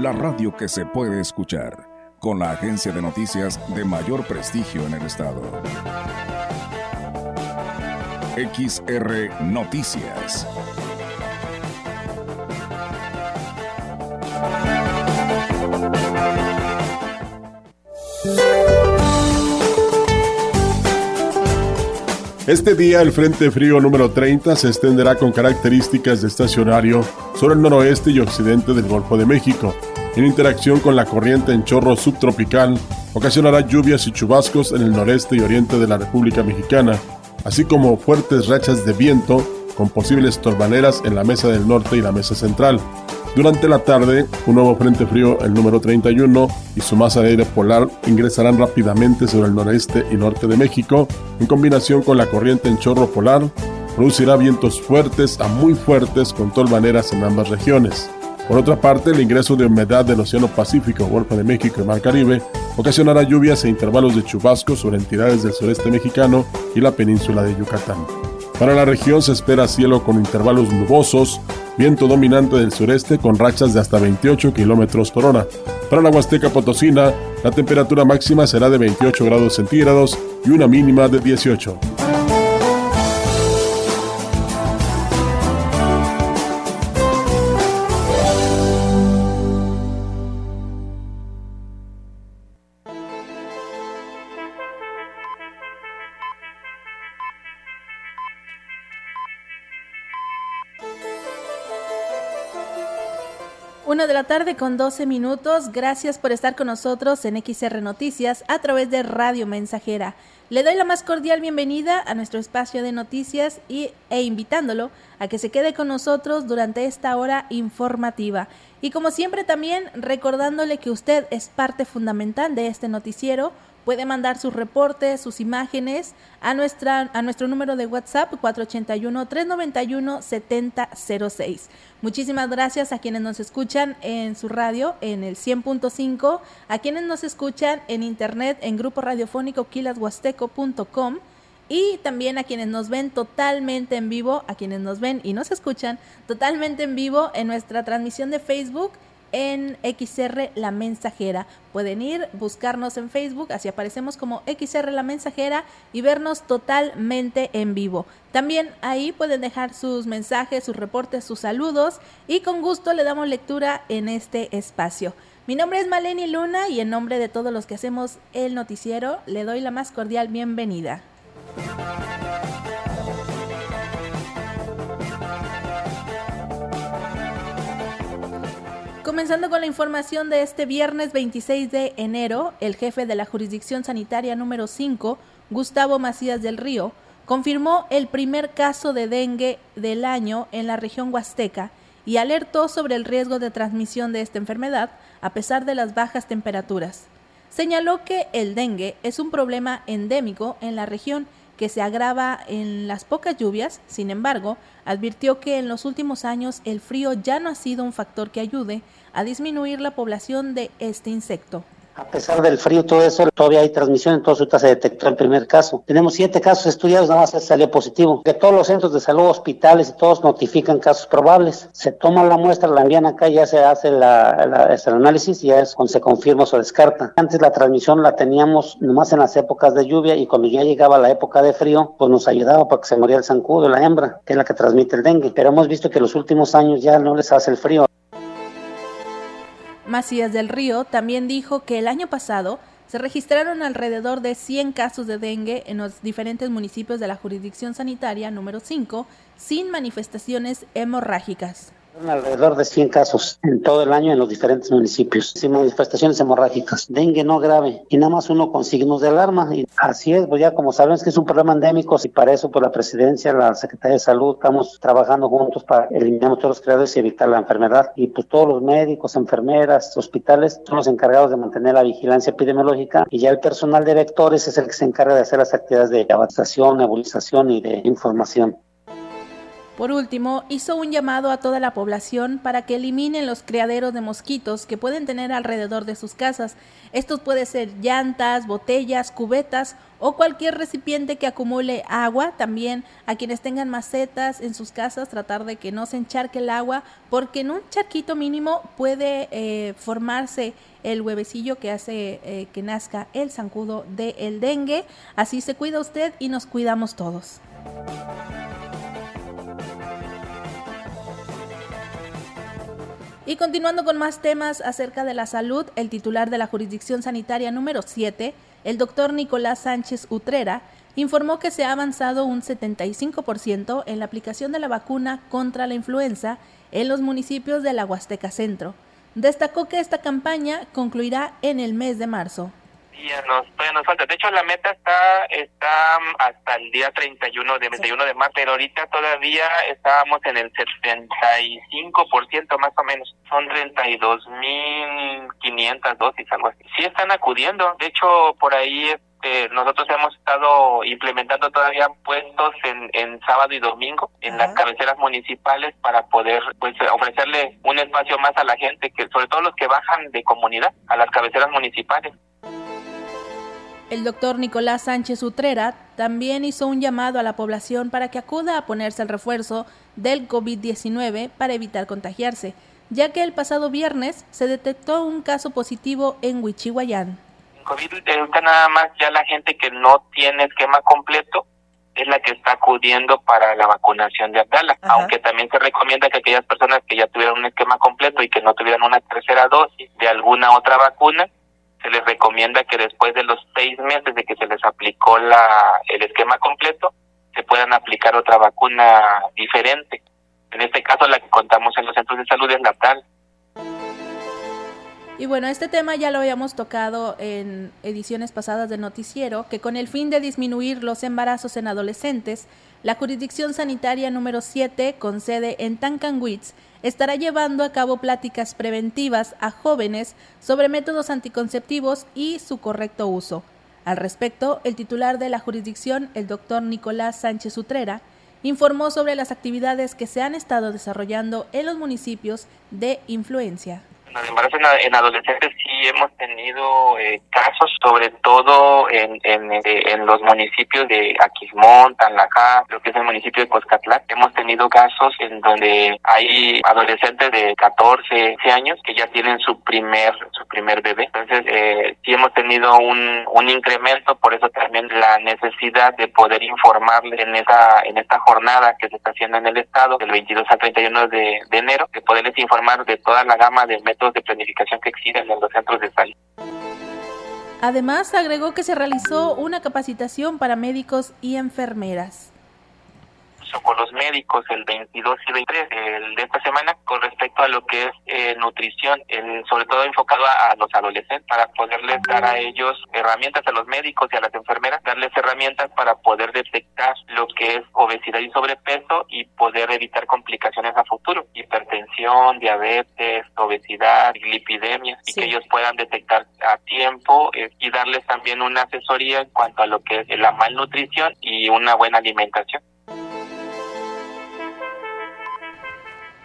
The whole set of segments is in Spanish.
la radio que se puede escuchar, con la agencia de noticias de mayor prestigio en el estado. XR Noticias. Este día el Frente Frío número 30 se extenderá con características de estacionario sobre el noroeste y occidente del Golfo de México. En interacción con la corriente en chorro subtropical, ocasionará lluvias y chubascos en el noreste y oriente de la República Mexicana, así como fuertes rachas de viento con posibles torbaneras en la mesa del norte y la mesa central. Durante la tarde, un nuevo frente frío, el número 31, y su masa de aire polar ingresarán rápidamente sobre el noreste y norte de México, en combinación con la corriente en chorro polar, producirá vientos fuertes a muy fuertes con tolvaneras en ambas regiones. Por otra parte, el ingreso de humedad del Océano Pacífico, Golfo de México y Mar Caribe ocasionará lluvias e intervalos de chubascos sobre entidades del sureste mexicano y la península de Yucatán. Para la región se espera cielo con intervalos nubosos, viento dominante del sureste con rachas de hasta 28 km por hora. Para la Huasteca Potosina, la temperatura máxima será de 28 grados centígrados y una mínima de 18. Una de la tarde con 12 minutos. Gracias por estar con nosotros en XR Noticias a través de Radio Mensajera. Le doy la más cordial bienvenida a nuestro espacio de noticias y, e invitándolo a que se quede con nosotros durante esta hora informativa. Y como siempre también recordándole que usted es parte fundamental de este noticiero Puede mandar sus reportes, sus imágenes a, nuestra, a nuestro número de WhatsApp 481-391-7006. Muchísimas gracias a quienes nos escuchan en su radio en el 100.5, a quienes nos escuchan en internet en grupo radiofónico quilashuasteco.com y también a quienes nos ven totalmente en vivo, a quienes nos ven y nos escuchan totalmente en vivo en nuestra transmisión de Facebook en XR La Mensajera. Pueden ir, buscarnos en Facebook, así aparecemos como XR La Mensajera y vernos totalmente en vivo. También ahí pueden dejar sus mensajes, sus reportes, sus saludos y con gusto le damos lectura en este espacio. Mi nombre es Maleni Luna y en nombre de todos los que hacemos el noticiero le doy la más cordial bienvenida. Comenzando con la información de este viernes 26 de enero, el jefe de la jurisdicción sanitaria número 5, Gustavo Macías del Río, confirmó el primer caso de dengue del año en la región huasteca y alertó sobre el riesgo de transmisión de esta enfermedad a pesar de las bajas temperaturas. Señaló que el dengue es un problema endémico en la región que se agrava en las pocas lluvias, sin embargo, advirtió que en los últimos años el frío ya no ha sido un factor que ayude a disminuir la población de este insecto. A pesar del frío, todo eso, todavía hay transmisión, entonces ahorita se detectó el primer caso. Tenemos siete casos estudiados, nada más salió positivo. Que todos los centros de salud, hospitales y todos notifican casos probables. Se toma la muestra, la envían acá, ya se hace la, el análisis y ya es cuando se confirma o se descarta. Antes la transmisión la teníamos nomás en las épocas de lluvia y cuando ya llegaba la época de frío, pues nos ayudaba para que se moría el zancudo, la hembra, que es la que transmite el dengue. Pero hemos visto que los últimos años ya no les hace el frío. Macías del Río también dijo que el año pasado se registraron alrededor de 100 casos de dengue en los diferentes municipios de la jurisdicción sanitaria número 5 sin manifestaciones hemorrágicas. Alrededor de 100 casos en todo el año en los diferentes municipios. Sin manifestaciones hemorrágicas. Dengue no grave y nada más uno con signos de alarma. Y así es, pues ya como sabemos que es un problema endémico y para eso por pues, la presidencia, la Secretaría de Salud, estamos trabajando juntos para eliminar todos los creadores y evitar la enfermedad. Y pues todos los médicos, enfermeras, hospitales son los encargados de mantener la vigilancia epidemiológica y ya el personal de vectores es el que se encarga de hacer las actividades de avanzación, nebulización y de información. Por último, hizo un llamado a toda la población para que eliminen los criaderos de mosquitos que pueden tener alrededor de sus casas. Estos pueden ser llantas, botellas, cubetas o cualquier recipiente que acumule agua. También a quienes tengan macetas en sus casas, tratar de que no se encharque el agua, porque en un charquito mínimo puede eh, formarse el huevecillo que hace eh, que nazca el zancudo del dengue. Así se cuida usted y nos cuidamos todos. Y continuando con más temas acerca de la salud, el titular de la jurisdicción sanitaria número 7, el doctor Nicolás Sánchez Utrera, informó que se ha avanzado un 75% en la aplicación de la vacuna contra la influenza en los municipios de la Huasteca Centro. Destacó que esta campaña concluirá en el mes de marzo nos, todavía nos falta. De hecho, la meta está está mm, hasta el día 31 de 31 de marzo, pero ahorita todavía estábamos en el 75% más o menos. Son 32.500 dosis, algo así. Sí están acudiendo. De hecho, por ahí este, nosotros hemos estado implementando todavía puestos en, en sábado y domingo en las cabeceras municipales para poder pues ofrecerle un espacio más a la gente que sobre todo los que bajan de comunidad a las cabeceras municipales el doctor Nicolás Sánchez Utrera también hizo un llamado a la población para que acuda a ponerse el refuerzo del COVID-19 para evitar contagiarse, ya que el pasado viernes se detectó un caso positivo en Huichihuayán. COVID está nada más ya la gente que no tiene esquema completo es la que está acudiendo para la vacunación de Abdala, aunque también se recomienda que aquellas personas que ya tuvieron un esquema completo y que no tuvieran una tercera dosis de alguna otra vacuna, se les recomienda que después de los seis meses de que se les aplicó la, el esquema completo, se puedan aplicar otra vacuna diferente. En este caso, la que contamos en los centros de salud es la tal. Y bueno, este tema ya lo habíamos tocado en ediciones pasadas del noticiero, que con el fin de disminuir los embarazos en adolescentes, la jurisdicción sanitaria número 7, con sede en Tancanwitz, estará llevando a cabo pláticas preventivas a jóvenes sobre métodos anticonceptivos y su correcto uso. Al respecto, el titular de la jurisdicción, el doctor Nicolás Sánchez Utrera, informó sobre las actividades que se han estado desarrollando en los municipios de influencia en, adolescentes sí hemos tenido eh, casos, sobre todo en, en, eh, los municipios de Aquismón, Tanlajá, lo que es el municipio de Coscatlán. Hemos tenido casos en donde hay adolescentes de 14, 15 años que ya tienen su primer su primer bebé. Entonces, eh, sí hemos tenido un, un incremento, por eso también la necesidad de poder informarle en esta, en esta jornada que se está haciendo en el Estado, del 22 al 31 de, de enero, de poderles informar de toda la gama de métodos de planificación que existen en los centros de salud. Además, agregó que se realizó una capacitación para médicos y enfermeras con los médicos el 22 y 23 el de esta semana con respecto a lo que es eh, nutrición, sobre todo enfocado a, los adolescentes para poderles dar a ellos herramientas a los médicos y a las enfermeras, darles herramientas para poder detectar lo que es obesidad y sobrepeso y poder evitar complicaciones a futuro, hipertensión, diabetes, obesidad, lipidemia y que ellos puedan detectar a tiempo eh, y darles también una asesoría en cuanto a lo que es la malnutrición y una buena alimentación.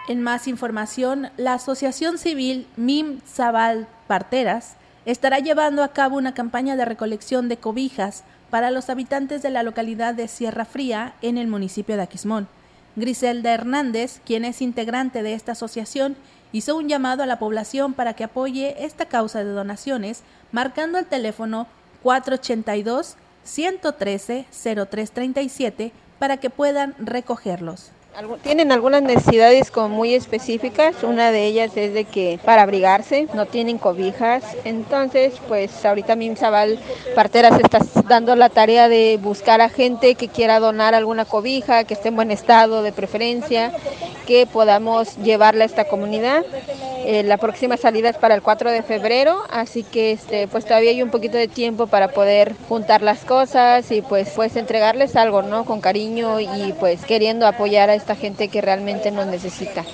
En más información, la Asociación Civil MIM Zabal Parteras estará llevando a cabo una campaña de recolección de cobijas para los habitantes de la localidad de Sierra Fría en el municipio de Aquismón. Griselda Hernández, quien es integrante de esta asociación, hizo un llamado a la población para que apoye esta causa de donaciones marcando el teléfono 482 113 0337 para que puedan recogerlos Tienen algunas necesidades como muy específicas, una de ellas es de que para abrigarse no tienen cobijas, entonces pues ahorita Mimsabal Parteras está dando la tarea de buscar a gente que quiera donar alguna cobija, que esté en buen estado de preferencia, que podamos llevarla a esta comunidad. Eh, la próxima salida es para el 4 de febrero, así que este, pues todavía hay un poquito de tiempo para poder juntar las cosas y pues, pues entregarles algo, ¿no? Con cariño y pues queriendo apoyar a esta gente que realmente nos necesita.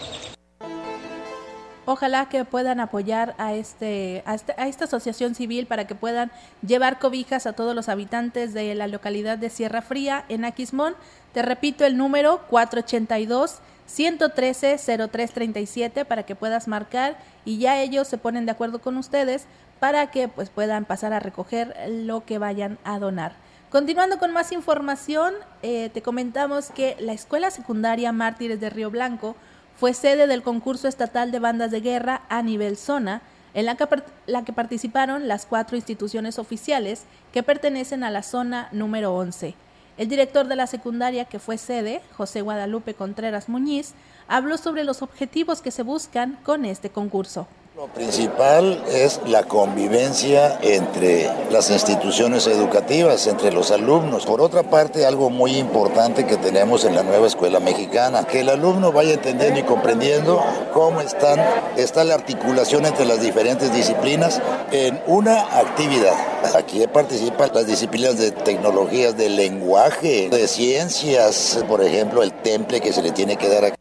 Ojalá que puedan apoyar a, este, a, este, a esta asociación civil para que puedan llevar cobijas a todos los habitantes de la localidad de Sierra Fría en Aquismón. Te repito el número 482 113-0337 para que puedas marcar y ya ellos se ponen de acuerdo con ustedes para que pues puedan pasar a recoger lo que vayan a donar. Continuando con más información, eh, te comentamos que la Escuela Secundaria Mártires de Río Blanco fue sede del concurso estatal de bandas de guerra a nivel zona, en la que, la que participaron las cuatro instituciones oficiales que pertenecen a la zona número 11. El director de la secundaria que fue sede, José Guadalupe Contreras Muñiz, habló sobre los objetivos que se buscan con este concurso. Lo principal es la convivencia entre las instituciones educativas, entre los alumnos. Por otra parte, algo muy importante que tenemos en la nueva escuela mexicana, que el alumno vaya entendiendo y comprendiendo cómo están, está la articulación entre las diferentes disciplinas en una actividad. Aquí participan las disciplinas de tecnologías, de lenguaje, de ciencias, por ejemplo, el temple que se le tiene que dar a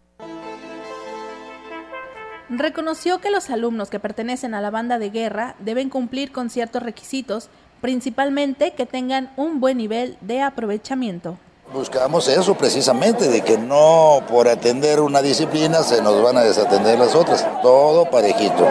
reconoció que los alumnos que pertenecen a la banda de guerra deben cumplir con ciertos requisitos, principalmente que tengan un buen nivel de aprovechamiento. Buscamos eso precisamente, de que no por atender una disciplina se nos van a desatender las otras. Todo parejito,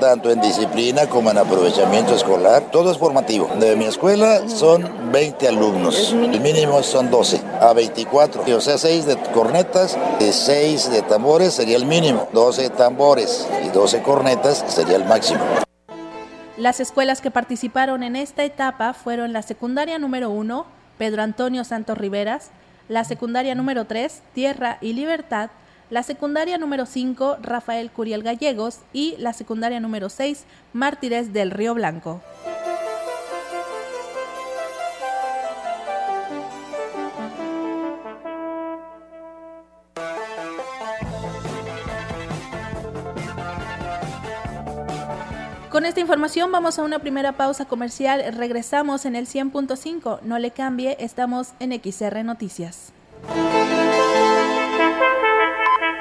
tanto en disciplina como en aprovechamiento escolar. Todo es formativo. De mi escuela son 20 alumnos, el mínimo son 12 a 24. O sea, 6 de cornetas y 6 de tambores sería el mínimo. 12 tambores y 12 cornetas sería el máximo. Las escuelas que participaron en esta etapa fueron la secundaria número 1, Pedro Antonio Santos Riveras, la secundaria número 3, Tierra y Libertad, la secundaria número 5, Rafael Curiel Gallegos y la secundaria número 6, Mártires del Río Blanco. Con esta información vamos a una primera pausa comercial. Regresamos en el 100.5. No le cambie, estamos en XR Noticias.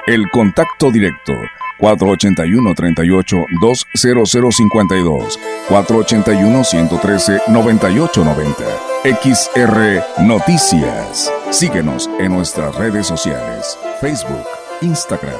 El contacto directo 481-38-20052 481-113-9890 XR Noticias. Síguenos en nuestras redes sociales, Facebook, Instagram,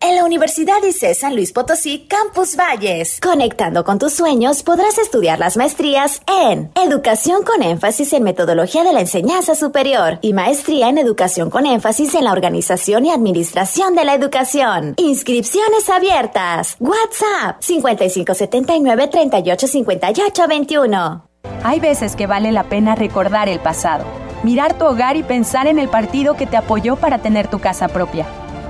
en la Universidad ICE San Luis Potosí, Campus Valles. Conectando con tus sueños, podrás estudiar las maestrías en Educación con énfasis en metodología de la enseñanza superior y maestría en Educación con énfasis en la organización y administración de la educación. Inscripciones abiertas. WhatsApp 5579 385821. Hay veces que vale la pena recordar el pasado, mirar tu hogar y pensar en el partido que te apoyó para tener tu casa propia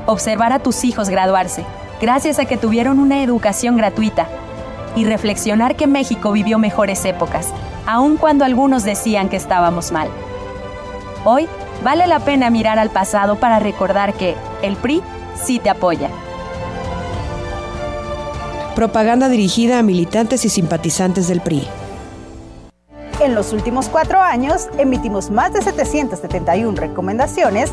observar a tus hijos graduarse, gracias a que tuvieron una educación gratuita, y reflexionar que México vivió mejores épocas, aun cuando algunos decían que estábamos mal. Hoy vale la pena mirar al pasado para recordar que el PRI sí te apoya. Propaganda dirigida a militantes y simpatizantes del PRI. En los últimos cuatro años emitimos más de 771 recomendaciones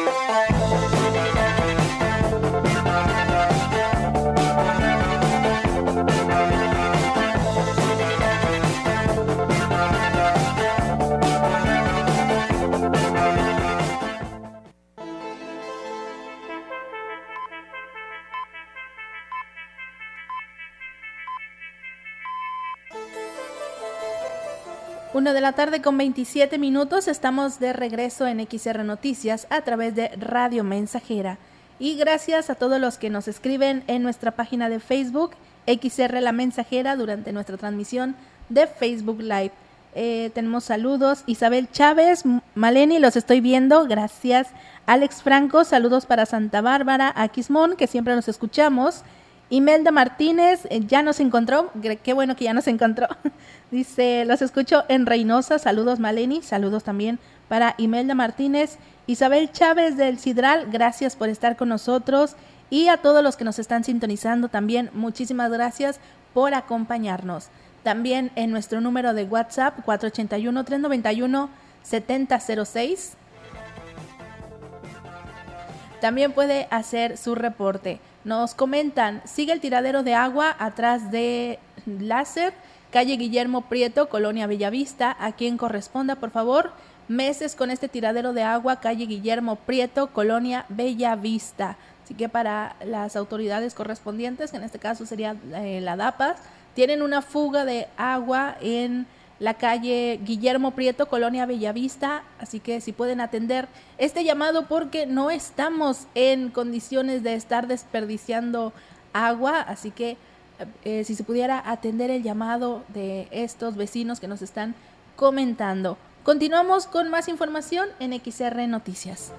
De la tarde con 27 minutos estamos de regreso en XR Noticias a través de Radio Mensajera. Y gracias a todos los que nos escriben en nuestra página de Facebook, XR La Mensajera, durante nuestra transmisión de Facebook Live. Eh, tenemos saludos. Isabel Chávez, Maleni, los estoy viendo. Gracias. Alex Franco, saludos para Santa Bárbara, Aquismón, que siempre nos escuchamos. Imelda Martínez eh, ya nos encontró, qué bueno que ya nos encontró. Dice, los escucho en Reynosa, saludos Maleni, saludos también para Imelda Martínez, Isabel Chávez del Sidral, gracias por estar con nosotros y a todos los que nos están sintonizando también, muchísimas gracias por acompañarnos. También en nuestro número de WhatsApp 481-391-7006. También puede hacer su reporte. Nos comentan, sigue el tiradero de agua atrás de Láser, calle Guillermo Prieto, Colonia Bellavista, a quien corresponda, por favor, meses con este tiradero de agua, calle Guillermo Prieto, Colonia Bellavista. Así que para las autoridades correspondientes, que en este caso sería eh, la DAPAS, tienen una fuga de agua en la calle Guillermo Prieto, Colonia Bellavista. Así que si pueden atender este llamado porque no estamos en condiciones de estar desperdiciando agua. Así que eh, si se pudiera atender el llamado de estos vecinos que nos están comentando. Continuamos con más información en XR Noticias.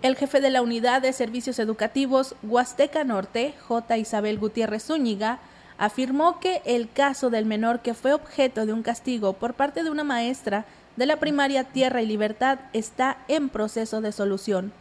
El jefe de la Unidad de Servicios Educativos Huasteca Norte, J. Isabel Gutiérrez Zúñiga, afirmó que el caso del menor que fue objeto de un castigo por parte de una maestra de la primaria Tierra y Libertad está en proceso de solución.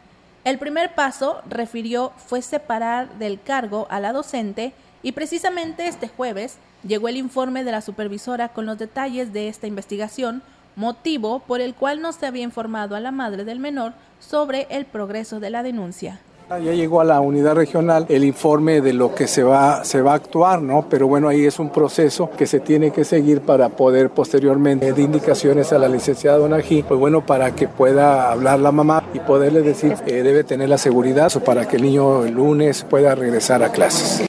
El primer paso, refirió, fue separar del cargo a la docente y precisamente este jueves llegó el informe de la supervisora con los detalles de esta investigación, motivo por el cual no se había informado a la madre del menor sobre el progreso de la denuncia. Ya llegó a la unidad regional el informe de lo que se va, se va a actuar, ¿no? Pero bueno, ahí es un proceso que se tiene que seguir para poder posteriormente dar indicaciones a la licenciada Donají, pues bueno, para que pueda hablar la mamá y poderle decir que debe tener la seguridad para que el niño el lunes pueda regresar a clases.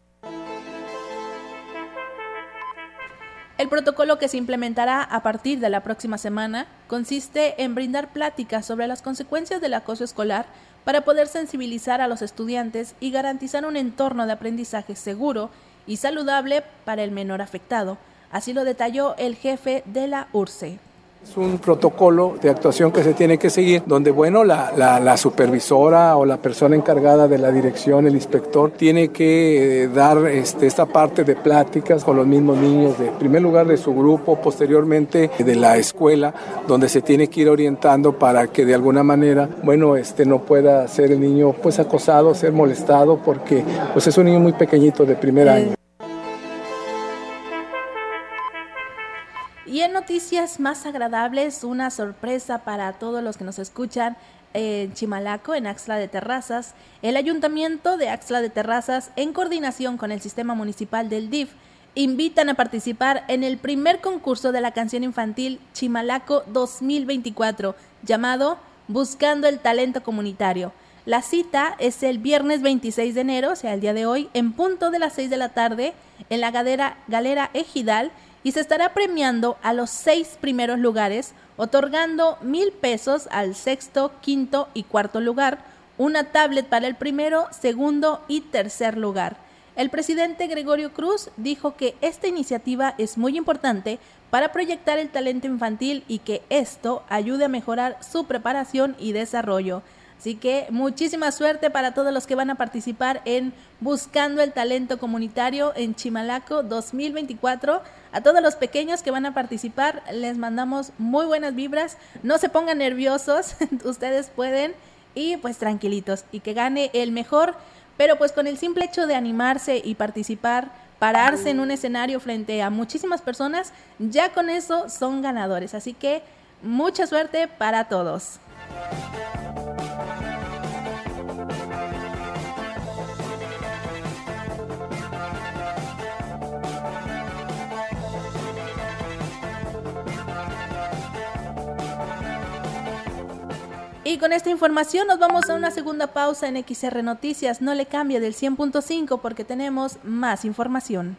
El protocolo que se implementará a partir de la próxima semana consiste en brindar pláticas sobre las consecuencias del acoso escolar para poder sensibilizar a los estudiantes y garantizar un entorno de aprendizaje seguro y saludable para el menor afectado. Así lo detalló el jefe de la URSE. Es un protocolo de actuación que se tiene que seguir, donde, bueno, la, la, supervisora o la persona encargada de la dirección, el inspector, tiene que eh, dar este, esta parte de pláticas con los mismos niños, de en primer lugar de su grupo, posteriormente de la escuela, donde se tiene que ir orientando para que de alguna manera, bueno, este, no pueda ser el niño pues acosado, ser molestado, porque pues es un niño muy pequeñito de primer año. Y en noticias más agradables, una sorpresa para todos los que nos escuchan en Chimalaco, en Axla de Terrazas. El Ayuntamiento de Axla de Terrazas, en coordinación con el Sistema Municipal del DIF, invitan a participar en el primer concurso de la canción infantil Chimalaco 2024, llamado Buscando el Talento Comunitario. La cita es el viernes 26 de enero, o sea, el día de hoy, en punto de las 6 de la tarde, en la Galera Ejidal, y se estará premiando a los seis primeros lugares, otorgando mil pesos al sexto, quinto y cuarto lugar, una tablet para el primero, segundo y tercer lugar. El presidente Gregorio Cruz dijo que esta iniciativa es muy importante para proyectar el talento infantil y que esto ayude a mejorar su preparación y desarrollo. Así que muchísima suerte para todos los que van a participar en Buscando el Talento Comunitario en Chimalaco 2024. A todos los pequeños que van a participar les mandamos muy buenas vibras. No se pongan nerviosos, ustedes pueden y pues tranquilitos y que gane el mejor. Pero pues con el simple hecho de animarse y participar, pararse en un escenario frente a muchísimas personas, ya con eso son ganadores. Así que mucha suerte para todos. Y con esta información nos vamos a una segunda pausa en XR Noticias. No le cambie del 100.5 porque tenemos más información.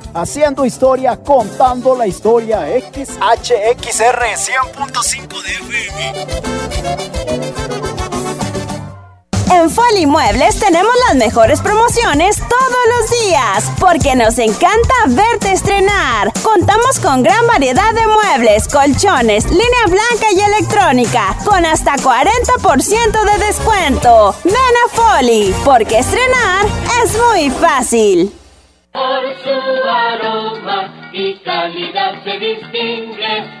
haciendo historia, contando la historia. XHXR 100.5 de FM. En Foli Muebles tenemos las mejores promociones todos los días, porque nos encanta verte estrenar. Contamos con gran variedad de muebles, colchones, línea blanca y electrónica, con hasta 40% de descuento. Ven a Foli, porque estrenar es muy fácil por su aroma y calidad se distingue.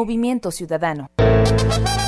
Movimiento Ciudadano.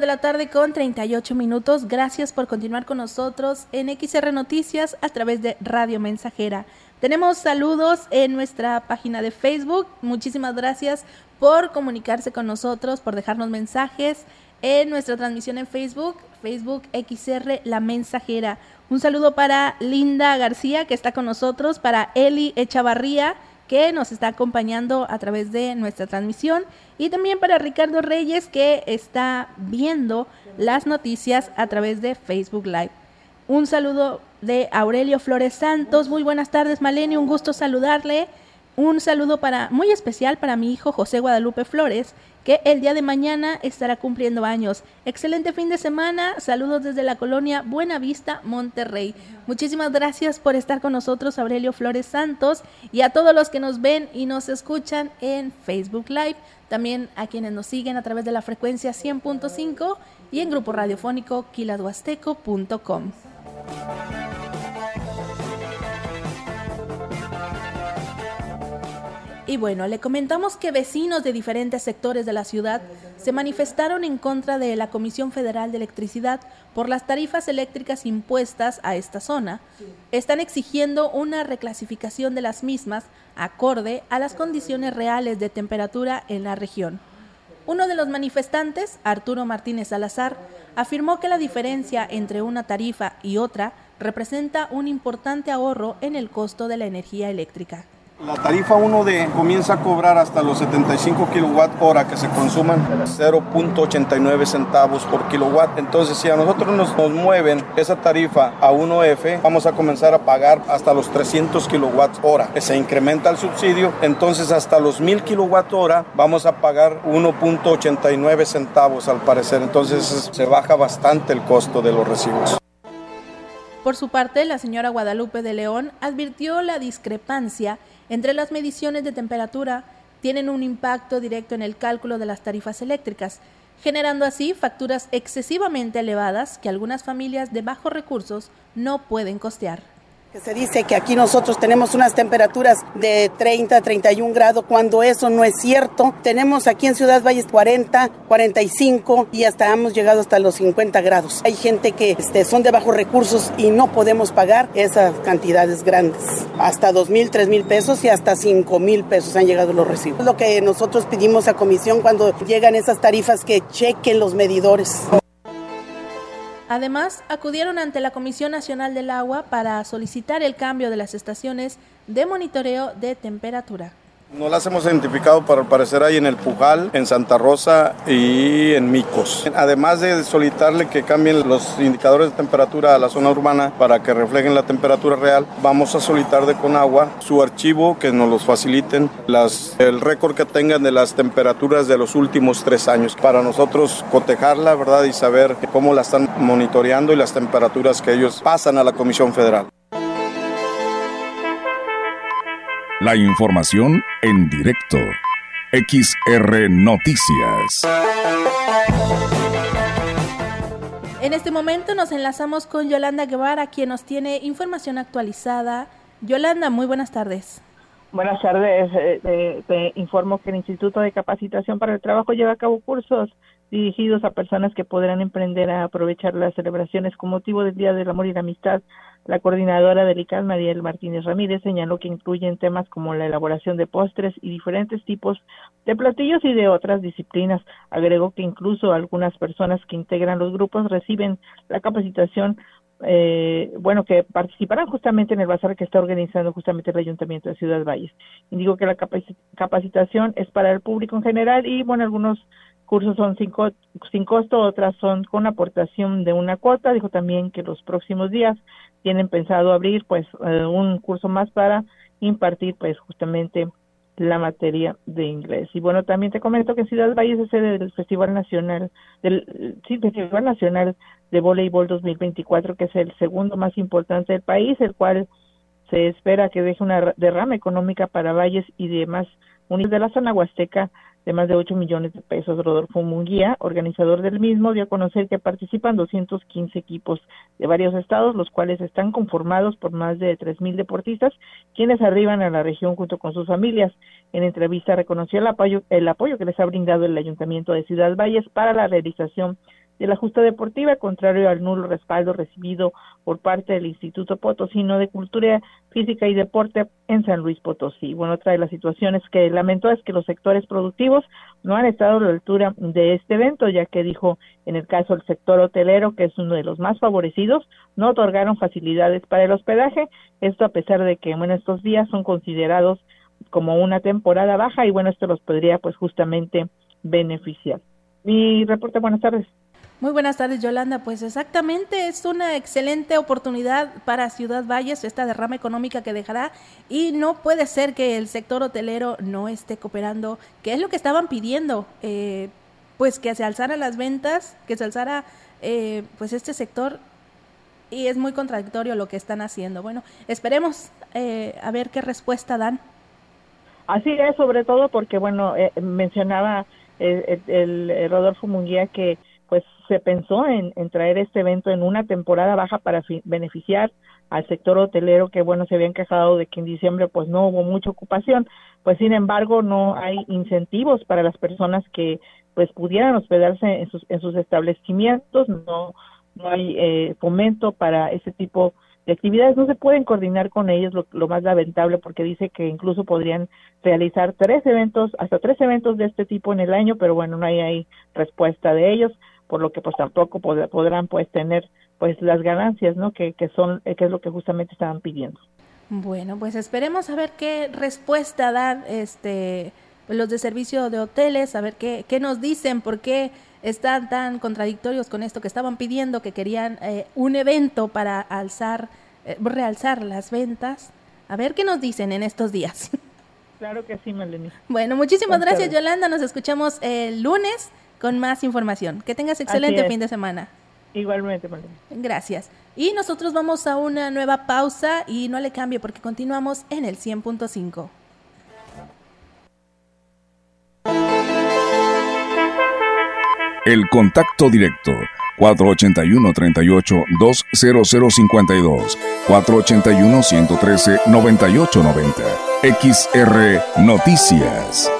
De la tarde con 38 minutos. Gracias por continuar con nosotros en XR Noticias a través de Radio Mensajera. Tenemos saludos en nuestra página de Facebook. Muchísimas gracias por comunicarse con nosotros, por dejarnos mensajes en nuestra transmisión en Facebook, Facebook XR La Mensajera. Un saludo para Linda García que está con nosotros, para Eli Echavarría que nos está acompañando a través de nuestra transmisión y también para Ricardo Reyes que está viendo las noticias a través de Facebook Live. Un saludo de Aurelio Flores Santos. Muy buenas tardes, Maleni. Un gusto saludarle. Un saludo para muy especial para mi hijo José Guadalupe Flores, que el día de mañana estará cumpliendo años. Excelente fin de semana. Saludos desde la colonia Buenavista, Monterrey. Muchísimas gracias por estar con nosotros, Aurelio Flores Santos, y a todos los que nos ven y nos escuchan en Facebook Live. También a quienes nos siguen a través de la frecuencia 100.5 y en grupo radiofónico quilashuasteco.com. Y bueno, le comentamos que vecinos de diferentes sectores de la ciudad se manifestaron en contra de la Comisión Federal de Electricidad por las tarifas eléctricas impuestas a esta zona. Están exigiendo una reclasificación de las mismas acorde a las condiciones reales de temperatura en la región. Uno de los manifestantes, Arturo Martínez Salazar, afirmó que la diferencia entre una tarifa y otra representa un importante ahorro en el costo de la energía eléctrica. La tarifa 1D comienza a cobrar hasta los 75 kilowatt hora que se consuman 0.89 centavos por kilowatt. Entonces, si a nosotros nos, mueven esa tarifa a 1F, vamos a comenzar a pagar hasta los 300 kilowatt hora. Se incrementa el subsidio, entonces hasta los 1000 kilowatt hora vamos a pagar 1.89 centavos al parecer. Entonces, se baja bastante el costo de los recibos. Por su parte, la señora Guadalupe de León advirtió la discrepancia entre las mediciones de temperatura tienen un impacto directo en el cálculo de las tarifas eléctricas, generando así facturas excesivamente elevadas que algunas familias de bajos recursos no pueden costear. Se dice que aquí nosotros tenemos unas temperaturas de 30, 31 grados, cuando eso no es cierto. Tenemos aquí en Ciudad Valles 40, 45 y hasta hemos llegado hasta los 50 grados. Hay gente que este, son de bajos recursos y no podemos pagar esas cantidades grandes. Hasta 2 mil, 3 mil pesos y hasta 5 mil pesos han llegado los recibos. Lo que nosotros pedimos a comisión cuando llegan esas tarifas que chequen los medidores. Además, acudieron ante la Comisión Nacional del Agua para solicitar el cambio de las estaciones de monitoreo de temperatura. No las hemos identificado, para al parecer en el Pujal, en Santa Rosa y en Micos. Además de solicitarle que cambien los indicadores de temperatura a la zona urbana para que reflejen la temperatura real, vamos a solicitar de Conagua su archivo, que nos los faciliten, el récord que tengan de las temperaturas de los últimos tres años, para nosotros cotejarla, ¿verdad? Y saber cómo la están monitoreando y las temperaturas que ellos pasan a la Comisión Federal. La información en directo. XR Noticias. En este momento nos enlazamos con Yolanda Guevara, quien nos tiene información actualizada. Yolanda, muy buenas tardes. Buenas tardes. Eh, te informo que el Instituto de Capacitación para el Trabajo lleva a cabo cursos dirigidos a personas que podrán emprender a aprovechar las celebraciones con motivo del Día del Amor y la Amistad la coordinadora del ICAL, Mariel Martínez Ramírez, señaló que incluyen temas como la elaboración de postres y diferentes tipos de platillos y de otras disciplinas. Agregó que incluso algunas personas que integran los grupos reciben la capacitación eh, bueno, que participarán justamente en el bazar que está organizando justamente el Ayuntamiento de Ciudad Valles. Indigo que la capacitación es para el público en general y, bueno, algunos cursos son sin, sin costo, otras son con aportación de una cuota. Dijo también que los próximos días tienen pensado abrir pues eh, un curso más para impartir pues justamente la materia de inglés. Y bueno, también te comento que Ciudad Valles es sede del Festival Nacional del sí, Festival Nacional de Voleibol 2024, que es el segundo más importante del país, el cual se espera que deje una derrama económica para Valles y demás unidos de la zona huasteca de más de 8 millones de pesos. Rodolfo Munguía, organizador del mismo, dio a conocer que participan 215 equipos de varios estados, los cuales están conformados por más de 3.000 deportistas, quienes arriban a la región junto con sus familias. En entrevista reconoció el apoyo, el apoyo que les ha brindado el Ayuntamiento de Ciudad Valles para la realización de la justa deportiva, contrario al nulo respaldo recibido por parte del Instituto Potosino de Cultura Física y Deporte en San Luis Potosí. Bueno, otra de las situaciones que lamentó es que los sectores productivos no han estado a la altura de este evento, ya que dijo en el caso del sector hotelero, que es uno de los más favorecidos, no otorgaron facilidades para el hospedaje, esto a pesar de que bueno, estos días son considerados como una temporada baja y bueno, esto los podría pues justamente beneficiar. Mi reporte, buenas tardes. Muy buenas tardes, Yolanda. Pues exactamente, es una excelente oportunidad para Ciudad Valles, esta derrama económica que dejará, y no puede ser que el sector hotelero no esté cooperando, que es lo que estaban pidiendo, eh, pues que se alzara las ventas, que se alzara eh, pues este sector, y es muy contradictorio lo que están haciendo. Bueno, esperemos eh, a ver qué respuesta dan. Así es, sobre todo porque, bueno, mencionaba el, el Rodolfo Munguía que pues se pensó en, traer este evento en una temporada baja para beneficiar al sector hotelero que bueno se habían quejado de que en diciembre pues no hubo mucha ocupación. Pues sin embargo no hay incentivos para las personas que pues pudieran hospedarse en sus, en sus establecimientos no no hay eh, fomento para ese tipo de actividades. No se pueden coordinar con ellos lo, lo, más lamentable porque dice que incluso podrían realizar tres eventos hasta tres eventos de este tipo en el año pero bueno no hay respuesta de ellos por lo que pues tampoco podrán pues tener pues las ganancias, ¿no? Que, que son, que es lo que justamente estaban pidiendo. Bueno, pues esperemos a ver qué respuesta dan este los de servicio de hoteles, a ver qué, qué nos dicen, por qué están tan contradictorios con esto que estaban pidiendo, que querían eh, un evento para alzar, eh, realzar las ventas. A ver qué nos dicen en estos días. Claro que sí, Melanie. Bueno, muchísimas gracias, Yolanda. Nos escuchamos el lunes con más información. Que tengas excelente fin de semana. Igualmente, Gracias. Y nosotros vamos a una nueva pausa y no le cambie porque continuamos en el 100.5. El contacto directo 481-38-20052 481-113-9890 XR Noticias.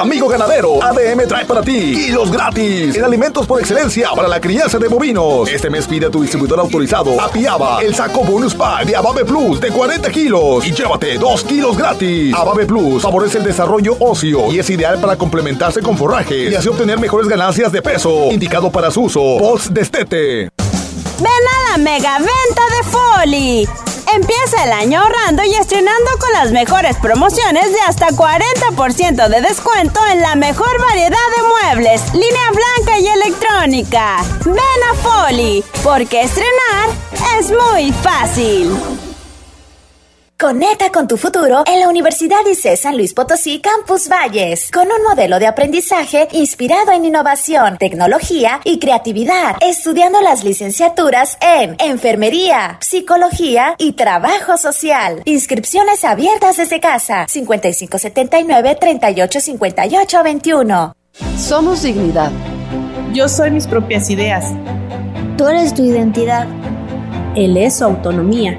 Amigo ganadero, ADM trae para ti kilos gratis en alimentos por excelencia para la crianza de bovinos. Este mes pide a tu distribuidor autorizado Apiaba el saco bonus pack de Abave Plus de 40 kilos y llévate 2 kilos gratis. Abave Plus favorece el desarrollo óseo y es ideal para complementarse con forrajes y así obtener mejores ganancias de peso. Indicado para su uso. Post Destete. Ven a la mega venta de Foli. Empieza el año ahorrando y estrenando con las mejores promociones de hasta 40% de descuento en la mejor variedad de muebles, línea blanca y electrónica. Ven a Foli, porque estrenar es muy fácil. Conecta con tu futuro en la Universidad ICE San Luis Potosí Campus Valles, con un modelo de aprendizaje inspirado en innovación, tecnología y creatividad, estudiando las licenciaturas en Enfermería, Psicología y Trabajo Social. Inscripciones abiertas desde casa, 5579-385821. Somos dignidad. Yo soy mis propias ideas. Tú eres tu identidad. Él es su autonomía.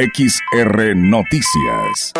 XR Noticias.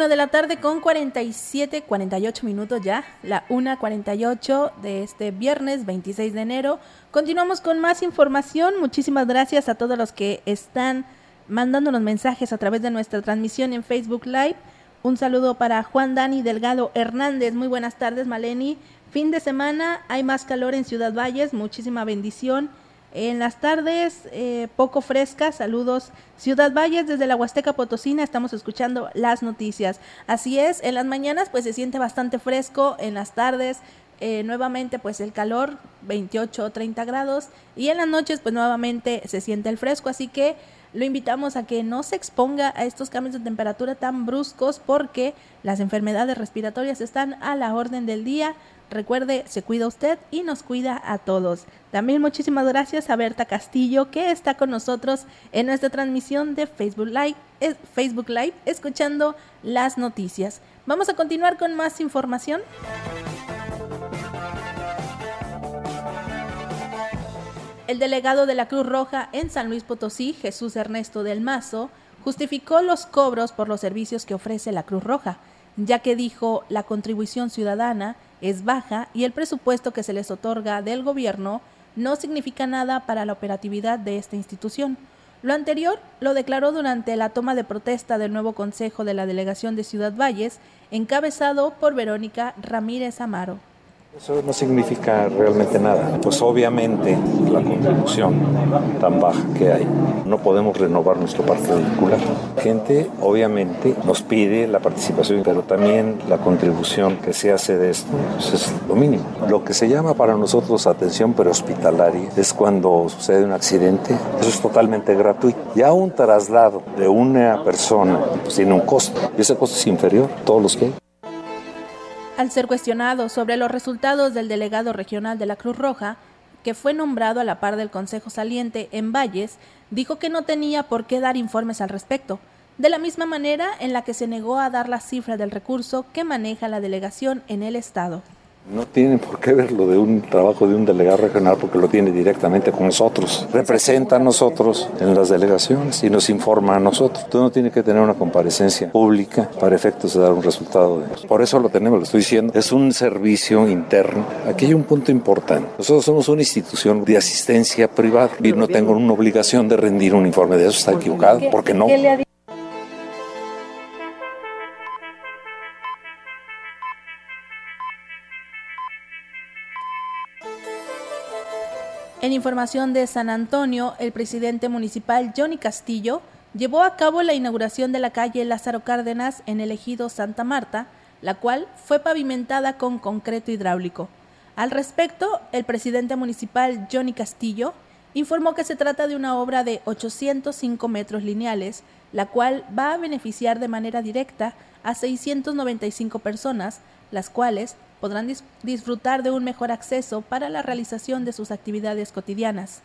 Una de la tarde con 47, 48 minutos ya, la 1.48 de este viernes 26 de enero. Continuamos con más información. Muchísimas gracias a todos los que están mandándonos mensajes a través de nuestra transmisión en Facebook Live. Un saludo para Juan Dani Delgado Hernández. Muy buenas tardes, Maleni. Fin de semana, hay más calor en Ciudad Valles. Muchísima bendición. En las tardes, eh, poco fresca, saludos. Ciudad Valles, desde la Huasteca Potosina, estamos escuchando las noticias. Así es, en las mañanas pues se siente bastante fresco, en las tardes eh, nuevamente pues el calor, 28 o 30 grados, y en las noches pues nuevamente se siente el fresco, así que lo invitamos a que no se exponga a estos cambios de temperatura tan bruscos porque las enfermedades respiratorias están a la orden del día. Recuerde, se cuida usted y nos cuida a todos. También muchísimas gracias a Berta Castillo que está con nosotros en nuestra transmisión de Facebook Live, eh, Facebook Live escuchando las noticias. Vamos a continuar con más información. El delegado de la Cruz Roja en San Luis Potosí, Jesús Ernesto del Mazo, justificó los cobros por los servicios que ofrece la Cruz Roja, ya que dijo la contribución ciudadana es baja y el presupuesto que se les otorga del gobierno no significa nada para la operatividad de esta institución. Lo anterior lo declaró durante la toma de protesta del nuevo Consejo de la Delegación de Ciudad Valles, encabezado por Verónica Ramírez Amaro. Eso no significa realmente nada. Pues obviamente la contribución tan baja que hay, no podemos renovar nuestro parque vehicular. Gente obviamente nos pide la participación, pero también la contribución que se hace de esto pues es lo mínimo. Lo que se llama para nosotros atención prehospitalaria es cuando sucede un accidente, eso es totalmente gratuito. Ya un traslado de una persona pues tiene un costo y ese costo es inferior a todos los que hay. Al ser cuestionado sobre los resultados del delegado regional de la Cruz Roja, que fue nombrado a la par del Consejo Saliente en Valles, dijo que no tenía por qué dar informes al respecto, de la misma manera en la que se negó a dar la cifra del recurso que maneja la delegación en el Estado. No tiene por qué ver lo de un trabajo de un delegado regional porque lo tiene directamente con nosotros. Representa a nosotros en las delegaciones y nos informa a nosotros. Entonces no tiene que tener una comparecencia pública para efectos de dar un resultado. De Por eso lo tenemos, lo estoy diciendo. Es un servicio interno. Aquí hay un punto importante. Nosotros somos una institución de asistencia privada y no tengo una obligación de rendir un informe de eso. Está equivocado. porque no? En información de San Antonio, el presidente municipal Johnny Castillo llevó a cabo la inauguración de la calle Lázaro Cárdenas en el ejido Santa Marta, la cual fue pavimentada con concreto hidráulico. Al respecto, el presidente municipal Johnny Castillo informó que se trata de una obra de 805 metros lineales, la cual va a beneficiar de manera directa a 695 personas, las cuales podrán disfrutar de un mejor acceso para la realización de sus actividades cotidianas.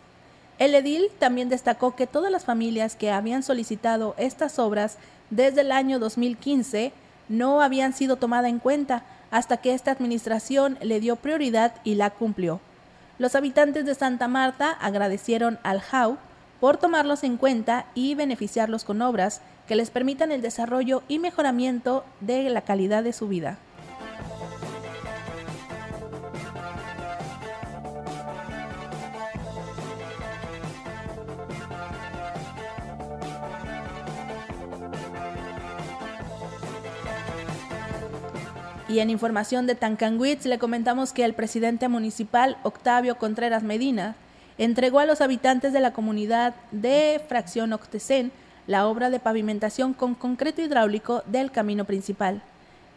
El edil también destacó que todas las familias que habían solicitado estas obras desde el año 2015 no habían sido tomadas en cuenta hasta que esta administración le dio prioridad y la cumplió. Los habitantes de Santa Marta agradecieron al JAU por tomarlos en cuenta y beneficiarlos con obras que les permitan el desarrollo y mejoramiento de la calidad de su vida. Y en información de Tancanwitz le comentamos que el presidente municipal Octavio Contreras Medina entregó a los habitantes de la comunidad de Fracción Octecén la obra de pavimentación con concreto hidráulico del camino principal.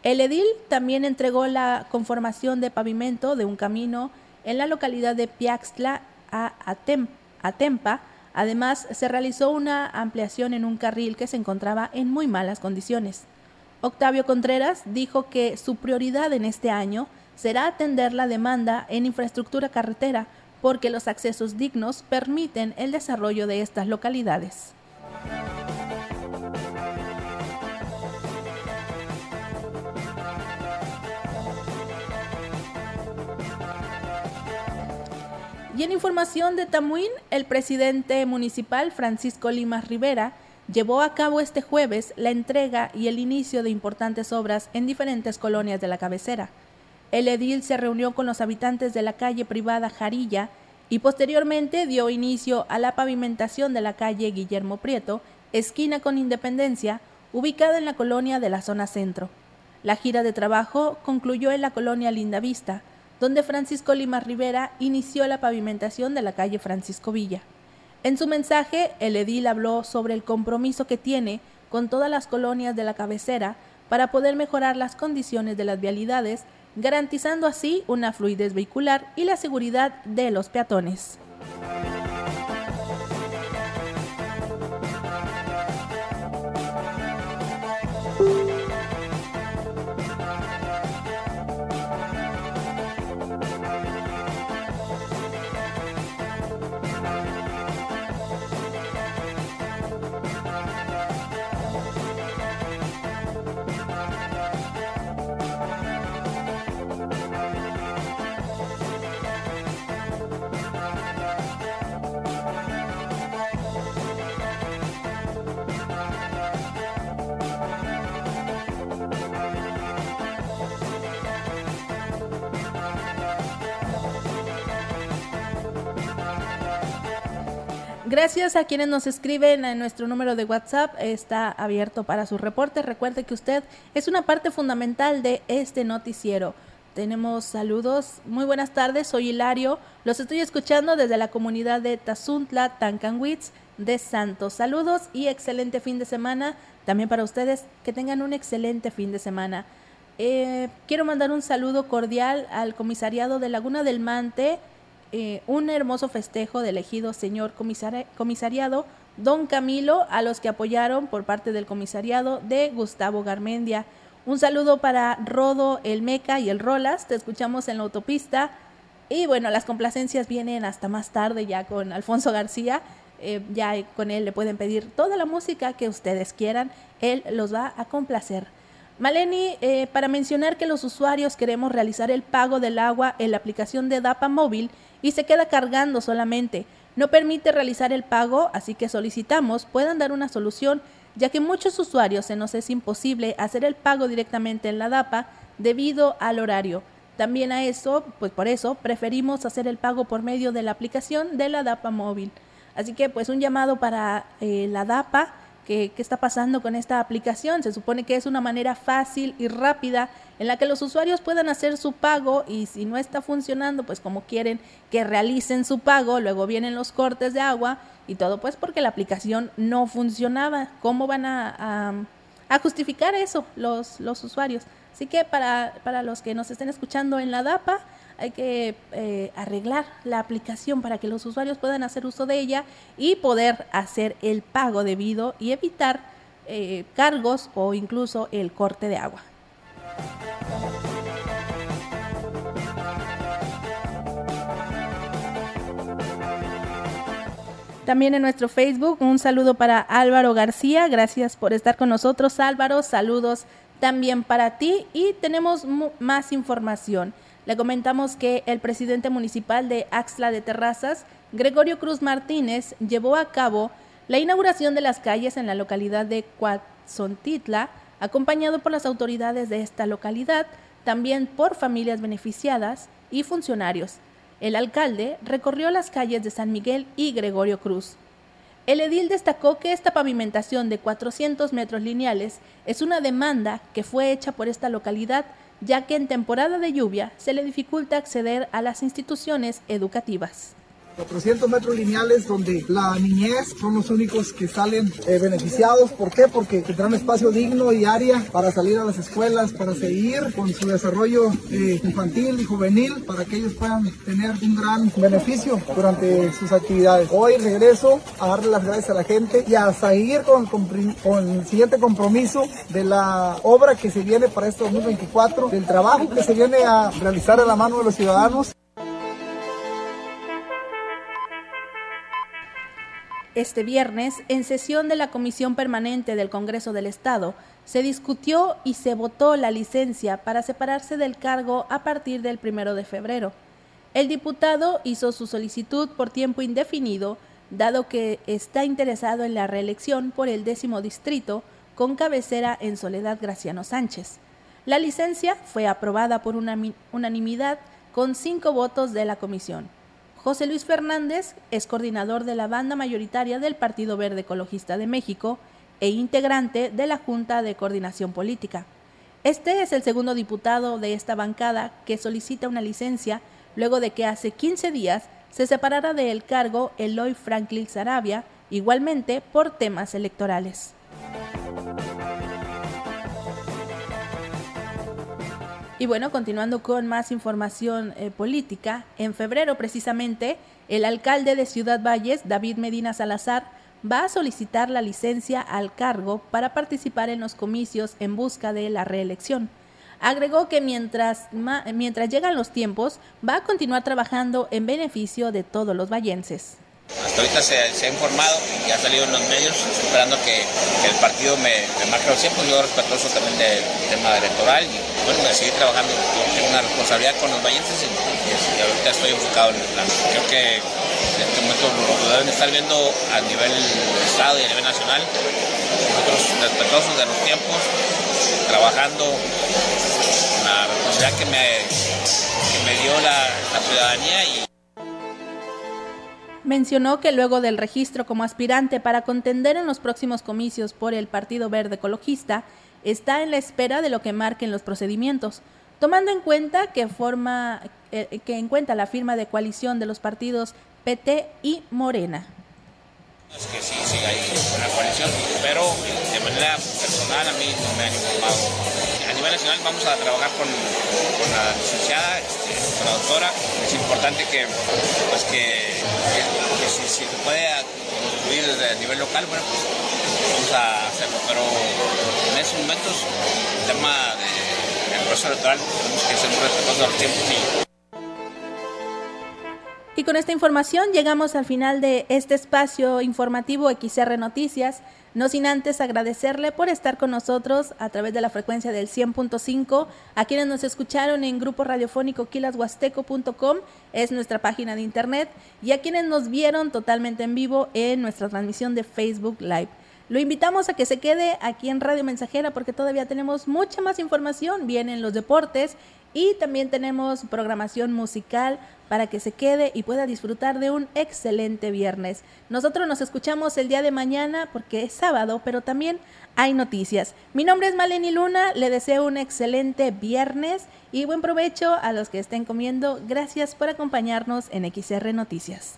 El edil también entregó la conformación de pavimento de un camino en la localidad de Piaxtla a Atempa. Además, se realizó una ampliación en un carril que se encontraba en muy malas condiciones. Octavio Contreras dijo que su prioridad en este año será atender la demanda en infraestructura carretera porque los accesos dignos permiten el desarrollo de estas localidades. Y en información de Tamuín, el presidente municipal Francisco Limas Rivera llevó a cabo este jueves la entrega y el inicio de importantes obras en diferentes colonias de la cabecera. El edil se reunió con los habitantes de la calle privada Jarilla y posteriormente dio inicio a la pavimentación de la calle Guillermo Prieto, esquina con Independencia, ubicada en la colonia de la zona centro. La gira de trabajo concluyó en la colonia Lindavista, donde Francisco Lima Rivera inició la pavimentación de la calle Francisco Villa. En su mensaje, el edil habló sobre el compromiso que tiene con todas las colonias de la cabecera para poder mejorar las condiciones de las vialidades, garantizando así una fluidez vehicular y la seguridad de los peatones. Gracias a quienes nos escriben en nuestro número de WhatsApp. Está abierto para sus reportes. Recuerde que usted es una parte fundamental de este noticiero. Tenemos saludos. Muy buenas tardes, soy Hilario. Los estoy escuchando desde la comunidad de Tazuntla, Tancanwitz de Santos. Saludos y excelente fin de semana. También para ustedes, que tengan un excelente fin de semana. Eh, quiero mandar un saludo cordial al comisariado de Laguna del Mante. Eh, un hermoso festejo de elegido señor comisariado Don Camilo, a los que apoyaron por parte del comisariado de Gustavo Garmendia. Un saludo para Rodo, el Meca y el Rolas. Te escuchamos en la autopista. Y bueno, las complacencias vienen hasta más tarde ya con Alfonso García. Eh, ya con él le pueden pedir toda la música que ustedes quieran. Él los va a complacer. Maleni, eh, para mencionar que los usuarios queremos realizar el pago del agua en la aplicación de DAPA móvil y se queda cargando solamente. No permite realizar el pago, así que solicitamos puedan dar una solución ya que muchos usuarios se nos es imposible hacer el pago directamente en la DAPA debido al horario. También a eso, pues por eso preferimos hacer el pago por medio de la aplicación de la DAPA móvil. Así que pues un llamado para eh, la DAPA ¿Qué, está pasando con esta aplicación? Se supone que es una manera fácil y rápida en la que los usuarios puedan hacer su pago y si no está funcionando, pues como quieren que realicen su pago, luego vienen los cortes de agua y todo pues porque la aplicación no funcionaba. ¿Cómo van a, justificar eso los, los usuarios? Así que para, para los que nos estén escuchando en la DAPA, hay que eh, arreglar la aplicación para que los usuarios puedan hacer uso de ella y poder hacer el pago debido y evitar eh, cargos o incluso el corte de agua. También en nuestro Facebook, un saludo para Álvaro García. Gracias por estar con nosotros, Álvaro. Saludos también para ti y tenemos más información. Le comentamos que el presidente municipal de Axla de Terrazas, Gregorio Cruz Martínez, llevó a cabo la inauguración de las calles en la localidad de Cuatzontitla, acompañado por las autoridades de esta localidad, también por familias beneficiadas y funcionarios. El alcalde recorrió las calles de San Miguel y Gregorio Cruz. El edil destacó que esta pavimentación de 400 metros lineales es una demanda que fue hecha por esta localidad ya que en temporada de lluvia se le dificulta acceder a las instituciones educativas. 400 metros lineales donde la niñez son los únicos que salen eh, beneficiados. ¿Por qué? Porque tendrán espacio digno y área para salir a las escuelas, para seguir con su desarrollo eh, infantil y juvenil, para que ellos puedan tener un gran beneficio durante sus actividades. Hoy regreso a darle las gracias a la gente y a seguir con, el siguiente compromiso de la obra que se viene para este 2024, del trabajo que se viene a realizar a la mano de los ciudadanos. Este viernes, en sesión de la Comisión Permanente del Congreso del Estado, se discutió y se votó la licencia para separarse del cargo a partir del primero de febrero. El diputado hizo su solicitud por tiempo indefinido, dado que está interesado en la reelección por el décimo distrito, con cabecera en Soledad Graciano Sánchez. La licencia fue aprobada por unanimidad con cinco votos de la comisión. José Luis Fernández es coordinador de la banda mayoritaria del Partido Verde Ecologista de México e integrante de la Junta de Coordinación Política. Este es el segundo diputado de esta bancada que solicita una licencia luego de que hace 15 días se separara del cargo Eloy Franklin Sarabia, igualmente por temas electorales. Y bueno, continuando con más información eh, política, en febrero precisamente, el alcalde de Ciudad Valles, David Medina Salazar, va a solicitar la licencia al cargo para participar en los comicios en busca de la reelección. Agregó que mientras, mientras llegan los tiempos, va a continuar trabajando en beneficio de todos los vallenses. Hasta ahorita se, ha informado y ha salido en los medios esperando que, el partido me, me marque los tiempos. Yo respetuoso también del tema electoral y bueno, de seguir trabajando. tengo una responsabilidad con los vallenses y, ahorita estoy enfocado en el plan. Creo que en este momento lo, deben estar viendo a nivel Estado y a nivel nacional. Nosotros respetuosos de los tiempos, trabajando la responsabilidad que me, que me dio la ciudadanía y mencionó que luego del registro como aspirante para contender en los próximos comicios por el Partido Verde Ecologista, está en la espera de lo que marquen los procedimientos, tomando en cuenta que forma eh, que en cuenta la firma de coalición de los partidos PT y Morena. Es que sí, sí, hay una coalición, pero de manera personal a mí no me han informado. A nivel nacional vamos a trabajar con, la licenciada, este, con la doctora. Es importante que, pues que, si, se puede incluir desde el nivel local, bueno, pues vamos a hacerlo. Pero en estos momentos, el tema del proceso electoral, tenemos que ser muy respetuosos los tiempos y y con esta información llegamos al final de este espacio informativo XR Noticias. No sin antes agradecerle por estar con nosotros a través de la frecuencia del 100.5, a quienes nos escucharon en grupo radiofónico quilashuasteco.com, es nuestra página de internet, y a quienes nos vieron totalmente en vivo en nuestra transmisión de Facebook Live. Lo invitamos a que se quede aquí en Radio Mensajera porque todavía tenemos mucha más información. Vienen los deportes y también tenemos programación musical para que se quede y pueda disfrutar de un excelente viernes. Nosotros nos escuchamos el día de mañana porque es sábado, pero también hay noticias. Mi nombre es Maleni Luna, le deseo un excelente viernes y buen provecho a los que estén comiendo. Gracias por acompañarnos en XR Noticias.